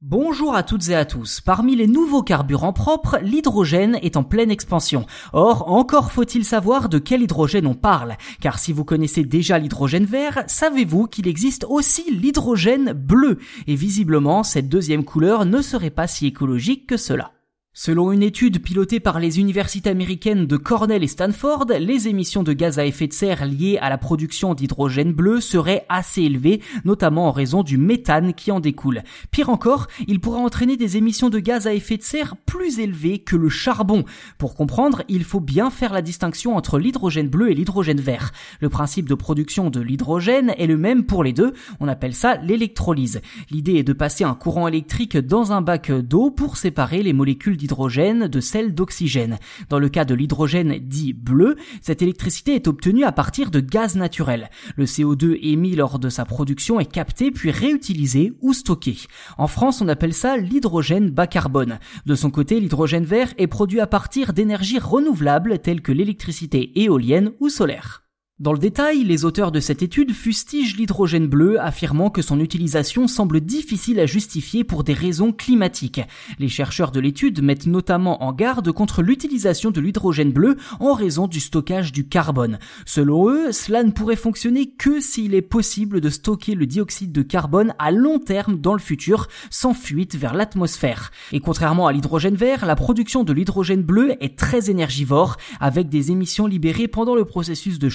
Bonjour à toutes et à tous. Parmi les nouveaux carburants propres, l'hydrogène est en pleine expansion. Or, encore faut-il savoir de quel hydrogène on parle. Car si vous connaissez déjà l'hydrogène vert, savez-vous qu'il existe aussi l'hydrogène bleu? Et visiblement, cette deuxième couleur ne serait pas si écologique que cela. Selon une étude pilotée par les universités américaines de Cornell et Stanford, les émissions de gaz à effet de serre liées à la production d'hydrogène bleu seraient assez élevées, notamment en raison du méthane qui en découle. Pire encore, il pourrait entraîner des émissions de gaz à effet de serre plus élevées que le charbon. Pour comprendre, il faut bien faire la distinction entre l'hydrogène bleu et l'hydrogène vert. Le principe de production de l'hydrogène est le même pour les deux, on appelle ça l'électrolyse. L'idée est de passer un courant électrique dans un bac d'eau pour séparer les molécules d'hydrogène de celle d'oxygène. Dans le cas de l'hydrogène dit bleu, cette électricité est obtenue à partir de gaz naturel. Le CO2 émis lors de sa production est capté puis réutilisé ou stocké. En France, on appelle ça l'hydrogène bas carbone. De son côté, l'hydrogène vert est produit à partir d'énergies renouvelables telles que l'électricité éolienne ou solaire. Dans le détail, les auteurs de cette étude fustigent l'hydrogène bleu, affirmant que son utilisation semble difficile à justifier pour des raisons climatiques. Les chercheurs de l'étude mettent notamment en garde contre l'utilisation de l'hydrogène bleu en raison du stockage du carbone. Selon eux, cela ne pourrait fonctionner que s'il est possible de stocker le dioxyde de carbone à long terme dans le futur, sans fuite vers l'atmosphère. Et contrairement à l'hydrogène vert, la production de l'hydrogène bleu est très énergivore, avec des émissions libérées pendant le processus de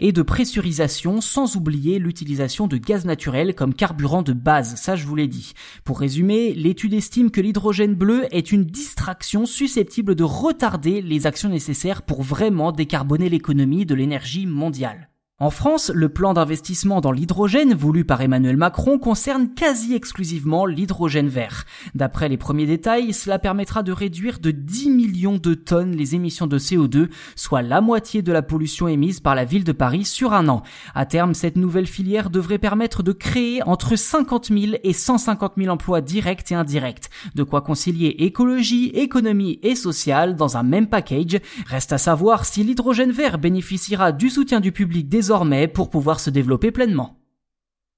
et de pressurisation sans oublier l'utilisation de gaz naturel comme carburant de base, ça je vous l'ai dit. Pour résumer, l'étude estime que l'hydrogène bleu est une distraction susceptible de retarder les actions nécessaires pour vraiment décarboner l'économie de l'énergie mondiale. En France, le plan d'investissement dans l'hydrogène voulu par Emmanuel Macron concerne quasi exclusivement l'hydrogène vert. D'après les premiers détails, cela permettra de réduire de 10 millions de tonnes les émissions de CO2, soit la moitié de la pollution émise par la ville de Paris sur un an. À terme, cette nouvelle filière devrait permettre de créer entre 50 000 et 150 000 emplois directs et indirects. De quoi concilier écologie, économie et sociale dans un même package. Reste à savoir si l'hydrogène vert bénéficiera du soutien du public des désormais pour pouvoir se développer pleinement.